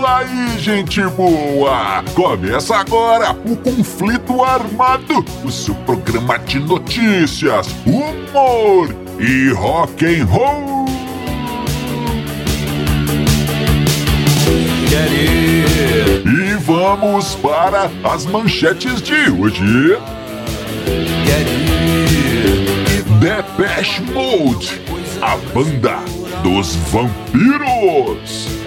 isso aí, gente boa! Começa agora o Conflito Armado, o seu programa de notícias, humor e rock and roll. E vamos para as manchetes de hoje. Depeche Mode, a banda dos vampiros.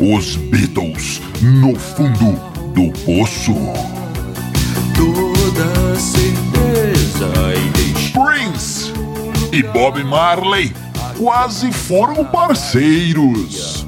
Os Beatles no fundo do poço. Toda certeza Prince e Bob Marley quase foram parceiros.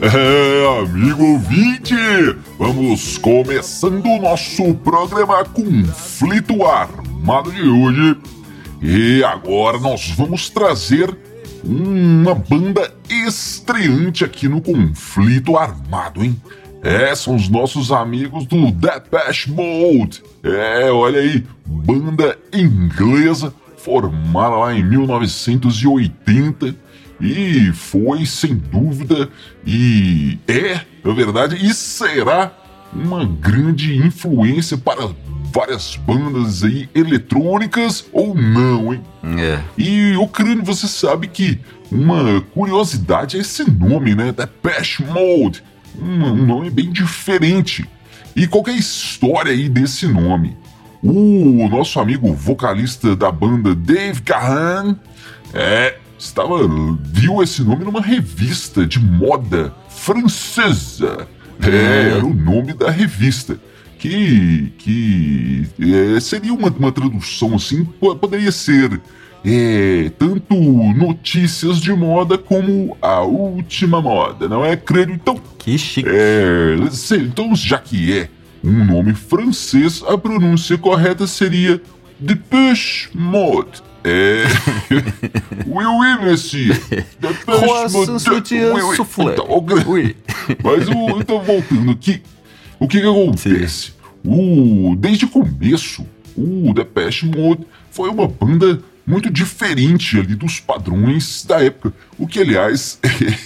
É, amigo ouvinte, vamos começando o nosso programa Conflito Armado de hoje. E agora nós vamos trazer uma banda estreante aqui no Conflito Armado, hein? É, são os nossos amigos do Depeche Mode. É, olha aí, banda inglesa formada lá em 1980 e foi sem dúvida e é, na verdade, e será uma grande influência para várias bandas aí eletrônicas ou não, hein? É. E o crânio, você sabe que uma curiosidade é esse nome, né? Depeche Mode. Um, nome bem diferente. E qual que é a história aí desse nome? O nosso amigo vocalista da banda Dave Gahan é, estava viu esse nome numa revista de moda francesa. É, era o nome da revista. Que, que é, seria uma, uma tradução assim, po- poderia ser é, tanto notícias de moda como a última moda, não é, crânio? Então, Que chique. é, então, já que é um nome francês, a pronúncia correta seria Depeche Mode. É. oui, oui, monsieur. Croissant Oui, oui. soufflé. Então, o gra- Ui. mas o, então, voltando aqui, o que, que acontece? O, desde o começo, o Depeche Mode foi uma banda muito diferente ali dos padrões da época. O que, aliás,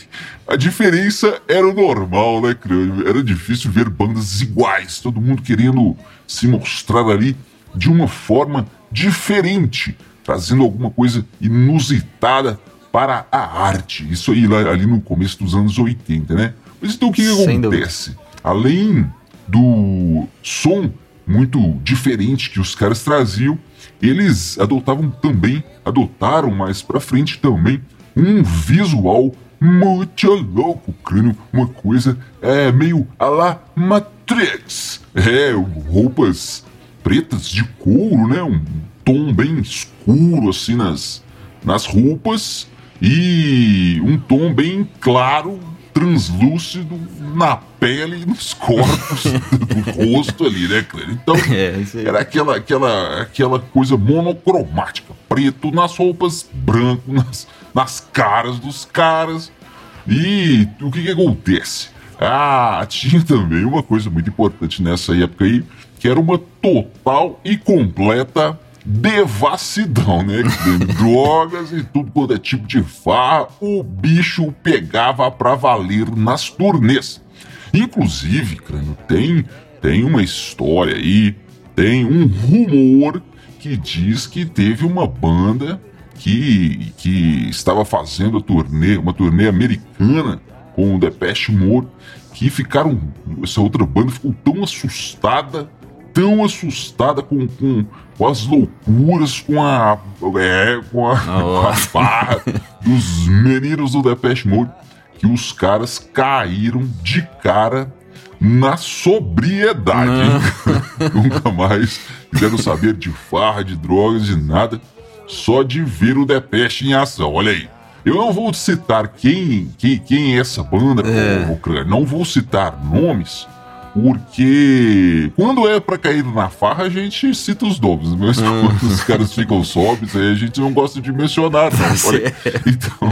a diferença era o normal, né, Crânio? Era difícil ver bandas iguais, todo mundo querendo se mostrar ali de uma forma diferente, trazendo alguma coisa inusitada para a arte. Isso aí lá, ali no começo dos anos 80, né? Mas então o que, que acontece? Além do som muito diferente que os caras traziam, eles adotavam também, adotaram mais pra frente também, um visual muito louco, crânio, uma coisa é meio a la Matrix. É, roupas pretas de couro, né? Um tom bem escuro assim nas, nas roupas e um tom bem claro, translúcido na pele e nos corpos do rosto ali, né, cara? Então, É, era aquela, aquela, aquela coisa monocromática, preto nas roupas, branco nas, nas caras dos caras. E o que que acontece? Ah, tinha também uma coisa muito importante nessa época aí, que era uma total e completa devassidão, né? Drogas e tudo quanto é tipo de farra, o bicho pegava pra valer nas turnês. Inclusive, crânio, tem, tem uma história aí, tem um rumor que diz que teve uma banda que, que estava fazendo a turnê, uma turnê americana com o Depeche Mode, que ficaram, essa outra banda ficou tão assustada, tão assustada com, com, com as loucuras, com a, é, com a, com a barra dos meninos do Depeche Mode, que os caras caíram de cara na sobriedade. Nunca mais quiseram saber de farra, de drogas, de nada, só de ver o Depeche em ação. Olha aí. Eu não vou citar quem, quem, quem é essa banda, É. não vou citar nomes, porque quando é pra cair na farra, a gente cita os nomes, mas Hum. quando os caras ficam sóbrios, aí a gente não gosta de mencionar, não. Olha, então,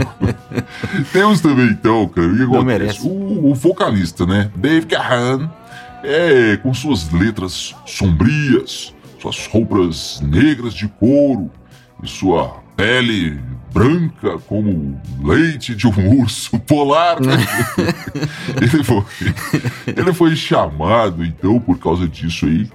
temos também, então, cara, o que acontece? merece. O, o vocalista, né, Dave Gahan, é, com suas letras sombrias, suas roupas negras de couro e sua pele branca como leite de um urso polar. ele, foi, ele foi chamado, então, por causa disso aí,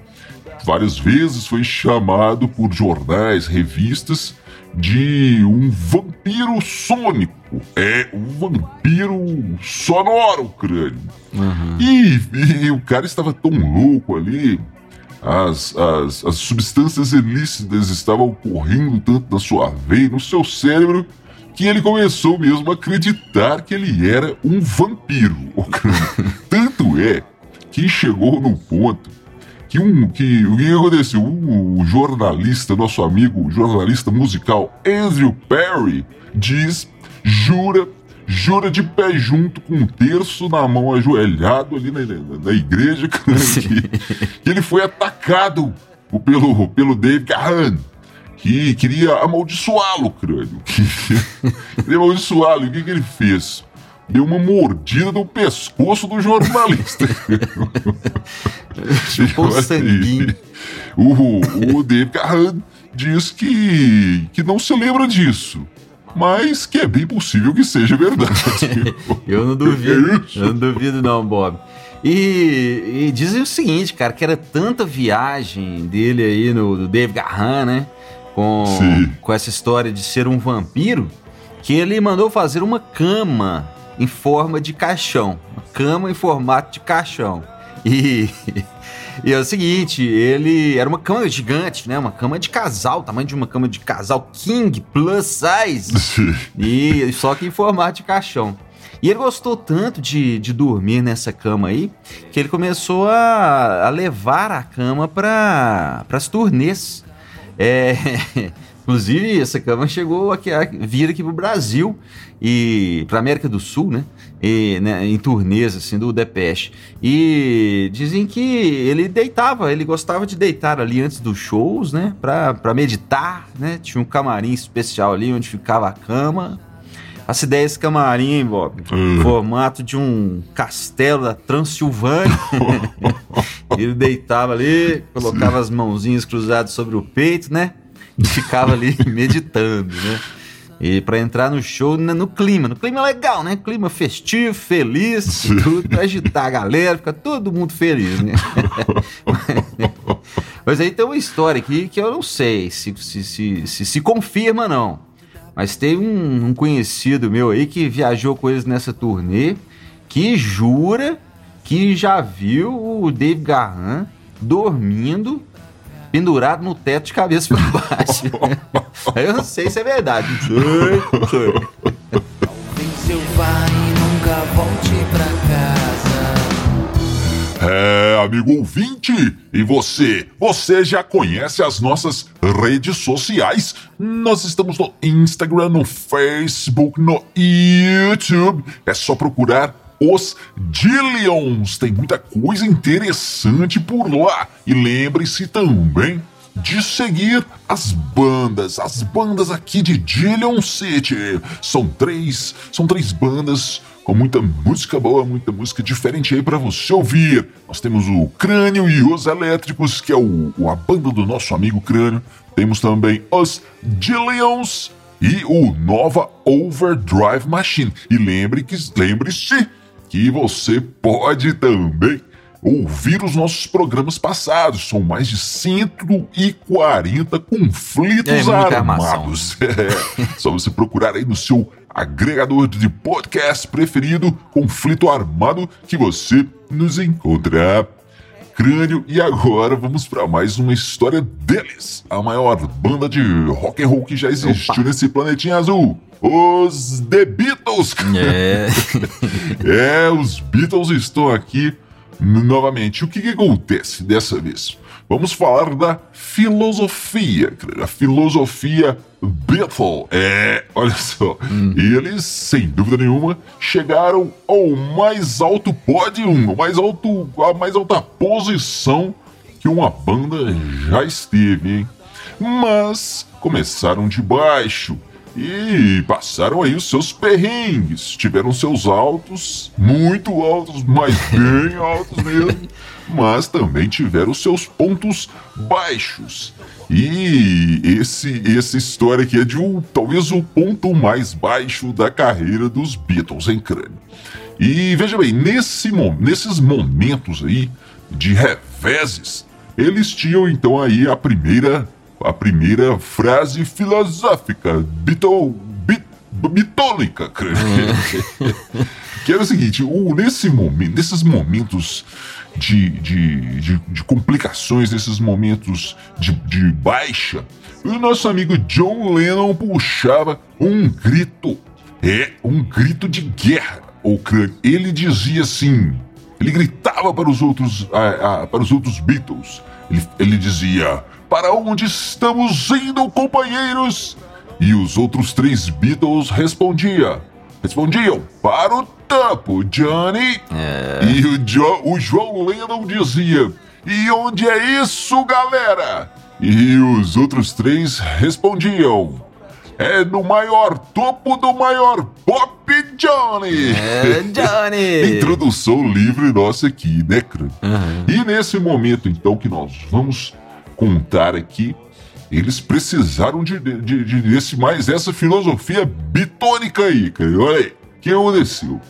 várias vezes foi chamado por jornais, revistas, de um vampiro sônico. É um vampiro sonoro, crânio. E, e o cara estava tão louco ali, as, as, as substâncias ilícitas estavam correndo tanto na sua veia, no seu cérebro, que ele começou mesmo a acreditar que ele era um vampiro. Tanto é que chegou no ponto que um que o que aconteceu? O jornalista, nosso amigo jornalista musical Andrew Perry diz, jura, jura de pé junto com um terço na mão ajoelhado ali na, na- igreja, que, que ele foi atacado pelo, pelo Dave Gahan. Que queria amaldiçoá-lo, crânio. Que, queria amaldiçoá-lo. E o que, que ele fez? Deu uma mordida no pescoço do jornalista. Chupou Olha aí. sanguinho. O, o Dave Gahan diz que, que não se lembra disso, mas que é bem possível que seja verdade. Eu não duvido. isso? Eu não duvido, não, Bob. E, e dizem o seguinte, cara, que era tanta viagem dele aí no do Dave Gahan, né? Com, Sim. com essa história de ser um vampiro, que ele mandou fazer uma cama em forma de caixão. Uma cama em formato de caixão. E, e é o seguinte, ele era uma cama gigante, né? Uma cama de casal, tamanho de uma cama de casal king plus size. E só que em formato de caixão. E ele gostou tanto de, de dormir nessa cama aí que ele começou a, a levar a cama para as turnês. É, inclusive, essa cama chegou aqui, a vir aqui pro Brasil e pra América do Sul, né? E, né, em turnês assim do Depeche. E dizem que ele deitava, ele gostava de deitar ali antes dos shows, né? Pra, pra meditar, né? Tinha um camarim especial ali onde ficava a cama. Faça ideia esse camarim, hein, Bob? Hum. Formato de um castelo da Transilvânia. Ele deitava ali, colocava as mãozinhas cruzadas sobre o peito, né? Ficava ali meditando, né? E pra entrar no show, né, no clima, no clima legal, né? Clima festivo, feliz, tudo, agitar a galera, fica todo mundo feliz, né? Mas aí tem uma história aqui que eu não sei se se, se, se, se confirma, não. Mas tem um, um conhecido meu aí que viajou com eles nessa turnê que jura que já viu o Dave Garran dormindo pendurado no teto de cabeça para baixo. Eu não sei se é verdade. Não sei, não sei. Talvez eu vá e nunca volte pra casa. É, amigo ouvinte, e você? Você já conhece as nossas redes sociais? Nós estamos no Instagram, no Facebook, no YouTube. É só procurar os Dillions. Tem muita coisa interessante por lá. E lembre-se também de seguir as bandas, as bandas aqui de Dillion City. São três, são três bandas com muita música boa, muita música diferente aí pra você ouvir. Nós temos o Crânio e os Elétricos, que é o, a banda do nosso amigo Crânio. Temos também os Dillions e o Nova Overdrive Machine. E lembre que lembre-se que você pode também ouvir os nossos programas passados. São mais de 140 conflitos É, armados. É, só você procurar aí no seu agregador de podcast preferido, Conflito Armado, que você nos encontra. Crânio, e agora vamos para mais uma história deles, a maior banda de rock and roll que já existiu nesse planetinha azul, os The Beatles. É. É, os Beatles estão aqui novamente. O que, que acontece dessa vez? Vamos falar da filosofia, a filosofia Beatle. É, olha só, eles, sem dúvida nenhuma, chegaram ao mais alto pódio, mais alto, a mais alta posição que uma banda já esteve, hein? Mas começaram de baixo e passaram aí os seus perrengues. Tiveram seus altos, muito altos, mas bem altos mesmo. Mas também tiveram seus pontos baixos. E esse essa história aqui é de um, talvez o ponto mais baixo da carreira dos Beatles em crânio. E veja bem, nesse, nesses momentos aí de reveses, eles tinham então aí a primeira a primeira frase filosófica bitol, bit, bitônica, que era o seguinte: o, nesse momento, nesses momentos de, de, de, de complicações, nesses momentos de, de baixa, o nosso amigo John Lennon puxava um grito. É, um grito de guerra. Ele dizia assim: ele gritava para os outros, para os outros Beatles. Ele, ele dizia: Para onde estamos indo, companheiros? E os outros três Beatles respondia, respondiam: Para o topo, Johnny. É. E o, jo, o João Lennon dizia: E onde é isso, galera? E os outros três respondiam: É no maior topo do maior pop, Johnny! É, Johnny! Introdução livre nossa aqui, né, Crânio? E nesse momento, então, que nós vamos contar aqui, eles precisaram de, de, de, desse mais essa filosofia bitônica aí, cara. Olha aí, o que aconteceu?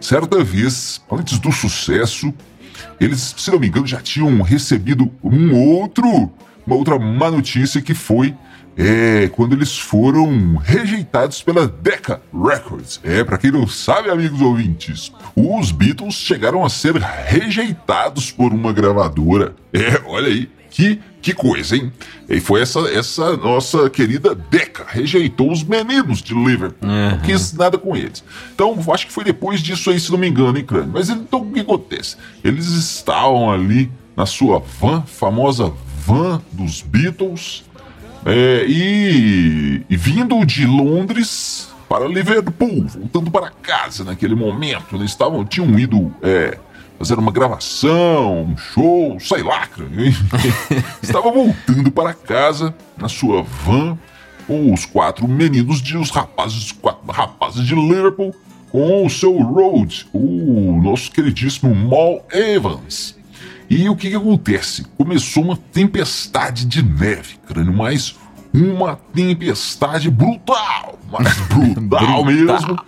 Certa vez, antes do sucesso, eles, se não me engano, já tinham recebido um outro, uma outra má notícia que foi é, quando eles foram rejeitados pela Decca Records. É, para quem não sabe, amigos ouvintes, os Beatles chegaram a ser rejeitados por uma gravadora. É, olha aí, que, que coisa, hein? E foi essa, essa nossa querida Decca, rejeitou os meninos de Liverpool, não quis nada com eles. Então, acho que foi depois disso aí, se não me engano, hein, Crânio? Mas então, o que acontece? Eles estavam ali na sua van, famosa van dos Beatles, é, e, e vindo de Londres para Liverpool, voltando para casa naquele momento. Eles estavam, tinham ido é, fazer uma gravação, um show, sei lá. Estava voltando para casa na sua van com os quatro meninos de os rapazes, quatro rapazes de Liverpool com o seu Road, o nosso queridíssimo Mal Evans. E o que, que acontece? Começou uma tempestade de neve, crânio, mas uma tempestade brutal, mas brutal mesmo.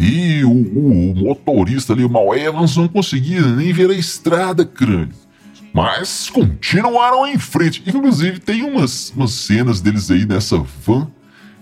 E o, o, o motorista ali, o Mal Evans, não conseguia nem ver a estrada, crânio. Mas continuaram em frente. Inclusive, tem umas, umas cenas deles aí nessa van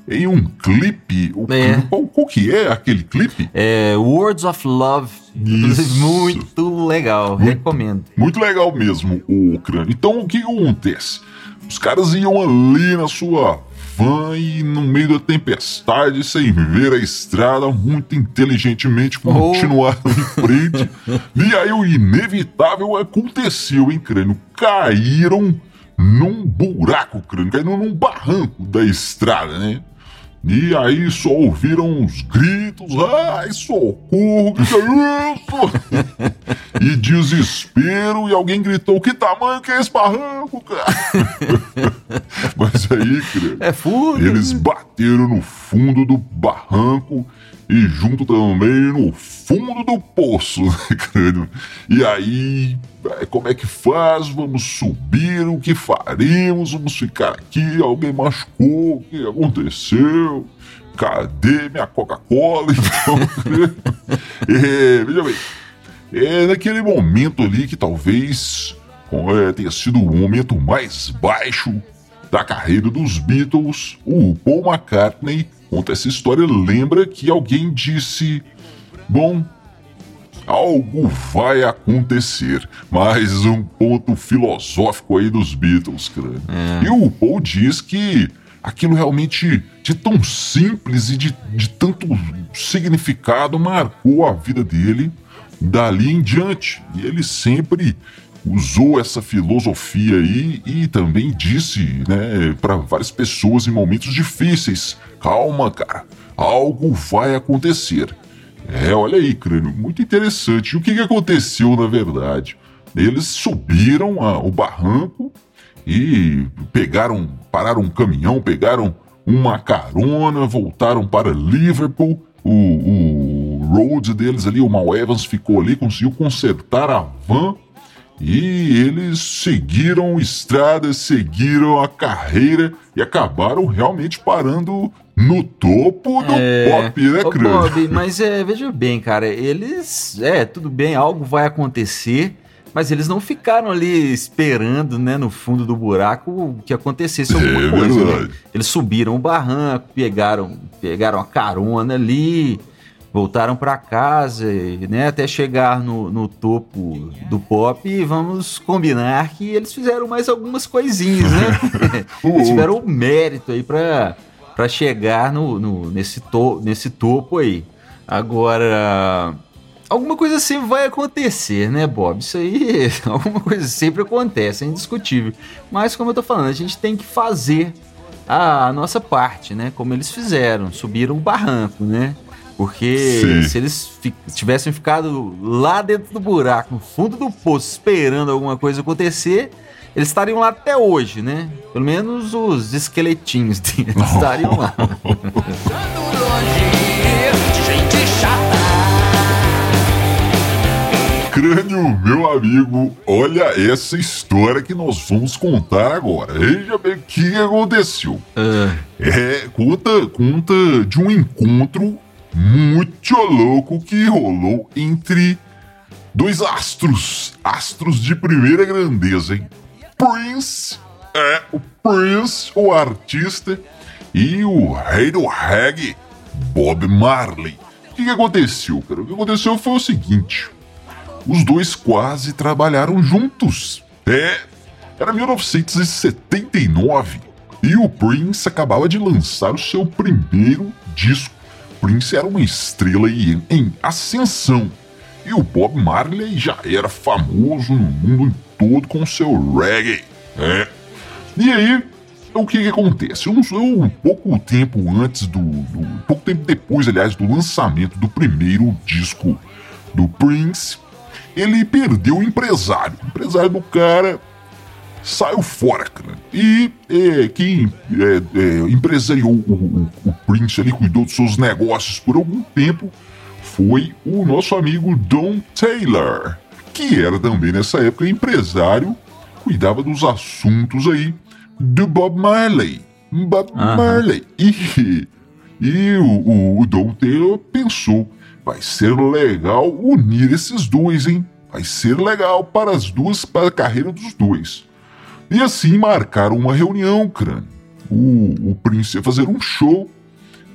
em um clipe. O É. clipe qual, qual que é aquele clipe? É, Words of Love. Isso. Muito legal, recomendo. Muito legal mesmo o crânio. Então o que acontece? Os caras iam ali na sua van e no meio da tempestade, sem ver a estrada, muito inteligentemente continuaram em frente. E aí o inevitável aconteceu, hein, crânio? Caíram num buraco, crânio, caíram num barranco da estrada, né? E aí só ouviram uns gritos, ai, socorro, que que é isso? e desespero, e alguém gritou, que tamanho que é esse barranco, cara? Mas aí, crânio, É eles bateram no fundo do barranco e junto também no fundo do poço, né, crânio? E aí, eh, como é que faz? Vamos subir? O que faremos? Vamos ficar aqui? Alguém machucou? O que aconteceu? Cadê minha Coca-Cola? Então, é, veja bem, é naquele momento ali que talvez é, tenha sido o momento mais baixo da carreira dos Beatles, o Paul McCartney conta essa história, lembra que alguém disse: Bom, algo vai acontecer. Mais um ponto filosófico aí dos Beatles, cara. E o Paul diz que aquilo realmente, de tão simples e de, de tanto significado, marcou a vida dele. dali em diante. E ele sempre usou essa filosofia aí e também disse, né, para várias pessoas em momentos difíceis: calma, cara, algo vai acontecer. É, olha aí, crânio, muito interessante. O que, que aconteceu na verdade? Eles subiram a, o barranco e pegaram, pararam um caminhão, pegaram uma carona, voltaram para Liverpool. O, o road deles ali, o Mal Evans ficou ali, conseguiu consertar a van e eles seguiram estrada, seguiram a carreira e acabaram realmente parando no topo do É, pop, né, Ô? Bob, mas é, veja bem, cara, eles. É, tudo bem, algo vai acontecer, mas eles não ficaram ali esperando, né, no fundo do buraco que acontecesse alguma É coisa. né? Eles subiram o barranco, pegaram, pegaram a carona ali, voltaram pra casa, né, até chegar no, no topo do pop e vamos combinar que eles fizeram mais algumas coisinhas, né? eles tiveram o mérito aí pra, pra chegar no, no- nesse, to, nesse topo aí. Agora, alguma coisa sempre vai acontecer, né, Bob? Isso aí, alguma coisa sempre acontece, é indiscutível. Mas, como eu tô falando, a gente tem que fazer a nossa parte, né? Como eles fizeram, subiram o barranco, né? Porque Sim. se eles fi- tivessem ficado lá dentro do buraco, no fundo do poço, esperando alguma coisa acontecer, eles estariam lá até hoje, né? Pelo menos os esqueletinhos deles estariam lá. Crânio, meu amigo, olha essa história que nós vamos contar agora. Veja bem o que aconteceu. É, conta, conta de um encontro muito louco que rolou entre dois astros, astros de primeira grandeza, hein? Prince, é, o Prince, o artista, e o rei do reggae, Bob Marley. O que, que aconteceu, cara? O que aconteceu foi o seguinte: os dois quase trabalharam juntos. É, era 1979 e o Prince acabava de lançar o seu primeiro disco. Prince era uma estrela em, em ascensão e o Bob Marley já era famoso no mundo todo com seu reggae. É. E aí, o que, que acontece? Um, pouco tempo antes do, do- pouco tempo depois, aliás, do lançamento do primeiro disco do Prince, ele perdeu o empresário. O empresário do cara saiu fora, cara. E é, quem é, é, empresariou o, o- o Prince ali, cuidou dos seus negócios por algum tempo, foi o nosso amigo Don Taylor, que era também nessa época empresário, cuidava dos assuntos aí do Bob Marley. Bob Aham. Marley. E, e o, o, o Don Taylor pensou: vai ser legal unir esses dois, hein? Vai ser legal para as duas, para a carreira dos dois. E assim marcaram uma reunião, crânio. O, o Prince ia fazer um show,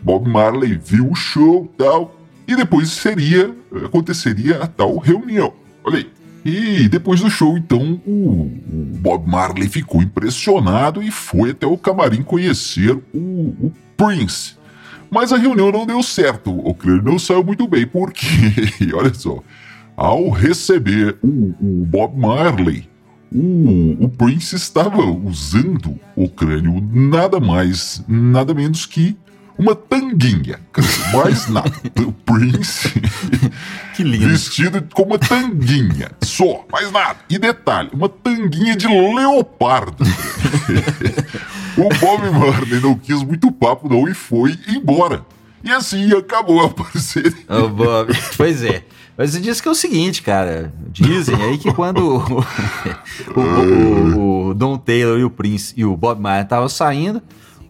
Bob Marley viu o show tal, e depois seria, aconteceria a tal reunião. Olha aí. E depois do show, então, o, Bob Marley ficou impressionado e foi até o camarim conhecer o, o Prince. Mas a reunião não deu certo, o crânio não saiu muito bem, porque, olha só, ao receber o, o Bob Marley, o, o Prince estava usando o crânio nada mais, nada menos que uma tanguinha. Mais nada. O Prince Que lindo. vestido com uma tanguinha. Só, mais nada. E detalhe, uma tanguinha de leopardo. o Bob Marley não quis muito papo não e foi embora. E assim acabou a parceria. Ô, Bob. Pois é. Mas diz que é o seguinte, cara. Dizem aí que quando o, o- o- o Don Taylor e o Prince e o Bob Marley estavam saindo,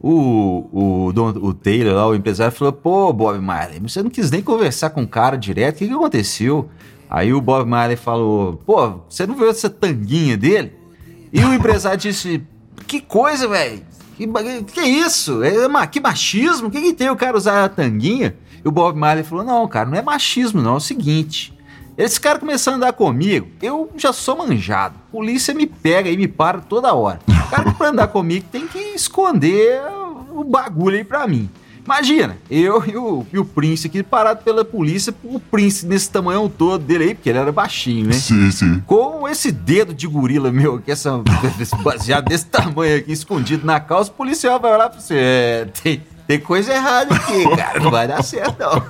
o, o, Don, o Taylor lá, o empresário, falou: Pô, Bob Marley, você não quis nem conversar com o cara direto, o que, que aconteceu? Aí o Bob Marley falou: Pô, você não viu essa tanguinha dele? E o empresário disse: Que coisa, velho? Que, que isso? É, ma- que machismo? O que, que tem o cara usar a tanguinha? E o Bob Marley falou: Não, cara, não é machismo, não. É o seguinte. Esse cara começando a andar comigo, eu já sou manjado. Polícia me pega e me para toda hora. O cara que pra andar comigo tem que esconder o bagulho aí pra mim. Imagina, eu e o, e o Prince aqui parado pela polícia, o Prince nesse tamanho todo dele aí, porque ele era baixinho, né? Sim, sim. Com esse dedo de gorila meu, que essa, esse baseado desse tamanho aqui, escondido na calça, o policial vai olhar pra você. É, tem, tem coisa errada aqui, cara. Não vai dar certo, não.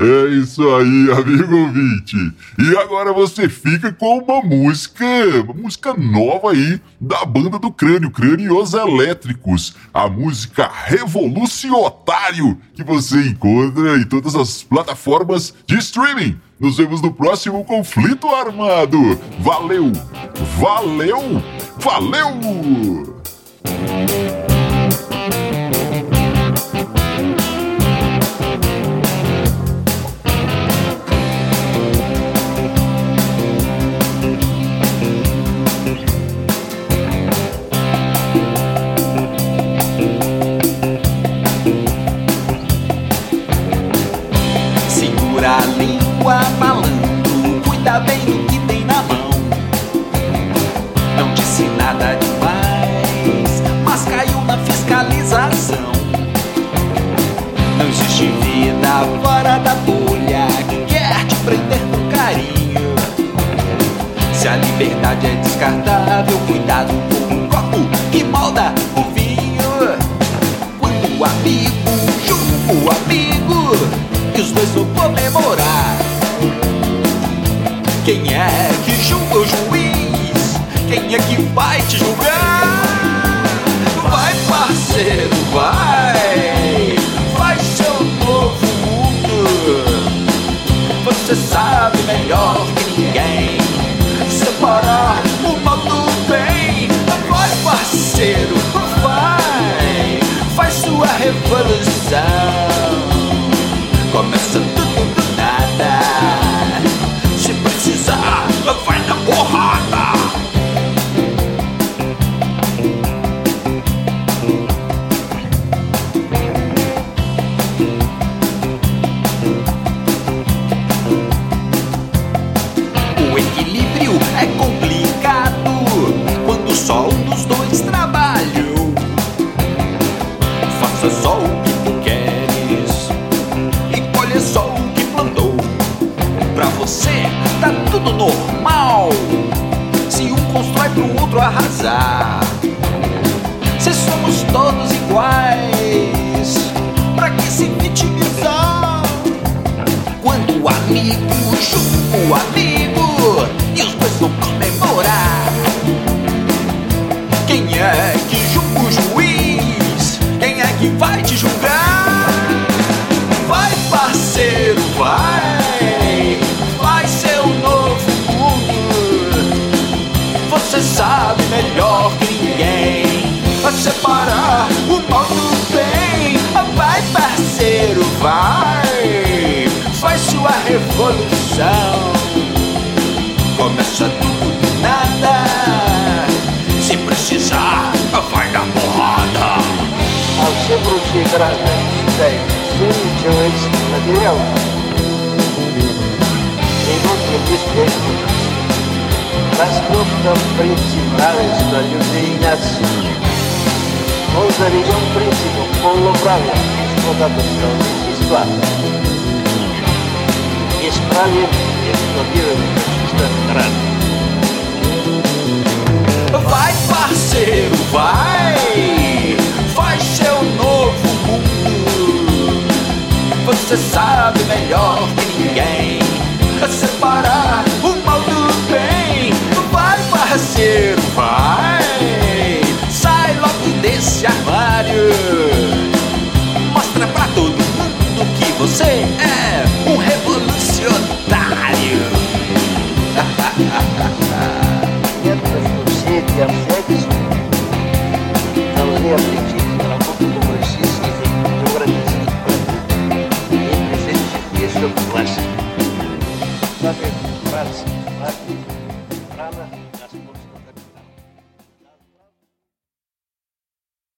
É isso aí, amigo ouvinte. E agora você fica com uma música, uma música nova aí da banda do Crânio, Crânio e os Elétricos. A música Revolucionário, que você encontra em todas as plataformas de streaming. Nos vemos no próximo Conflito Armado. Valeu, valeu, valeu! Quem é que vai te julgar? Vai, parceiro, vai! Faz seu novo mundo. Você sabe melhor que ninguém separar o mal do bem. Vai, parceiro, vai! Faz sua revolução. revolução. Começa tudo do nada. Se precisar, vai na porrada. А все прочие граждане считают, что человеческий материал природный бесплоден. Растоптан принцип равенства людей и наций. Он заведен принципом полноправия и эксплуататорского естества. Бесправие эксплуатирования чисто рано. Vai, parceiro, vai! Faz seu novo mundo. Você sabe melhor que ninguém separar o mal do bem. Vai, parceiro, vai! Sai logo desse armário. Mostra pra todo mundo que você é blessing.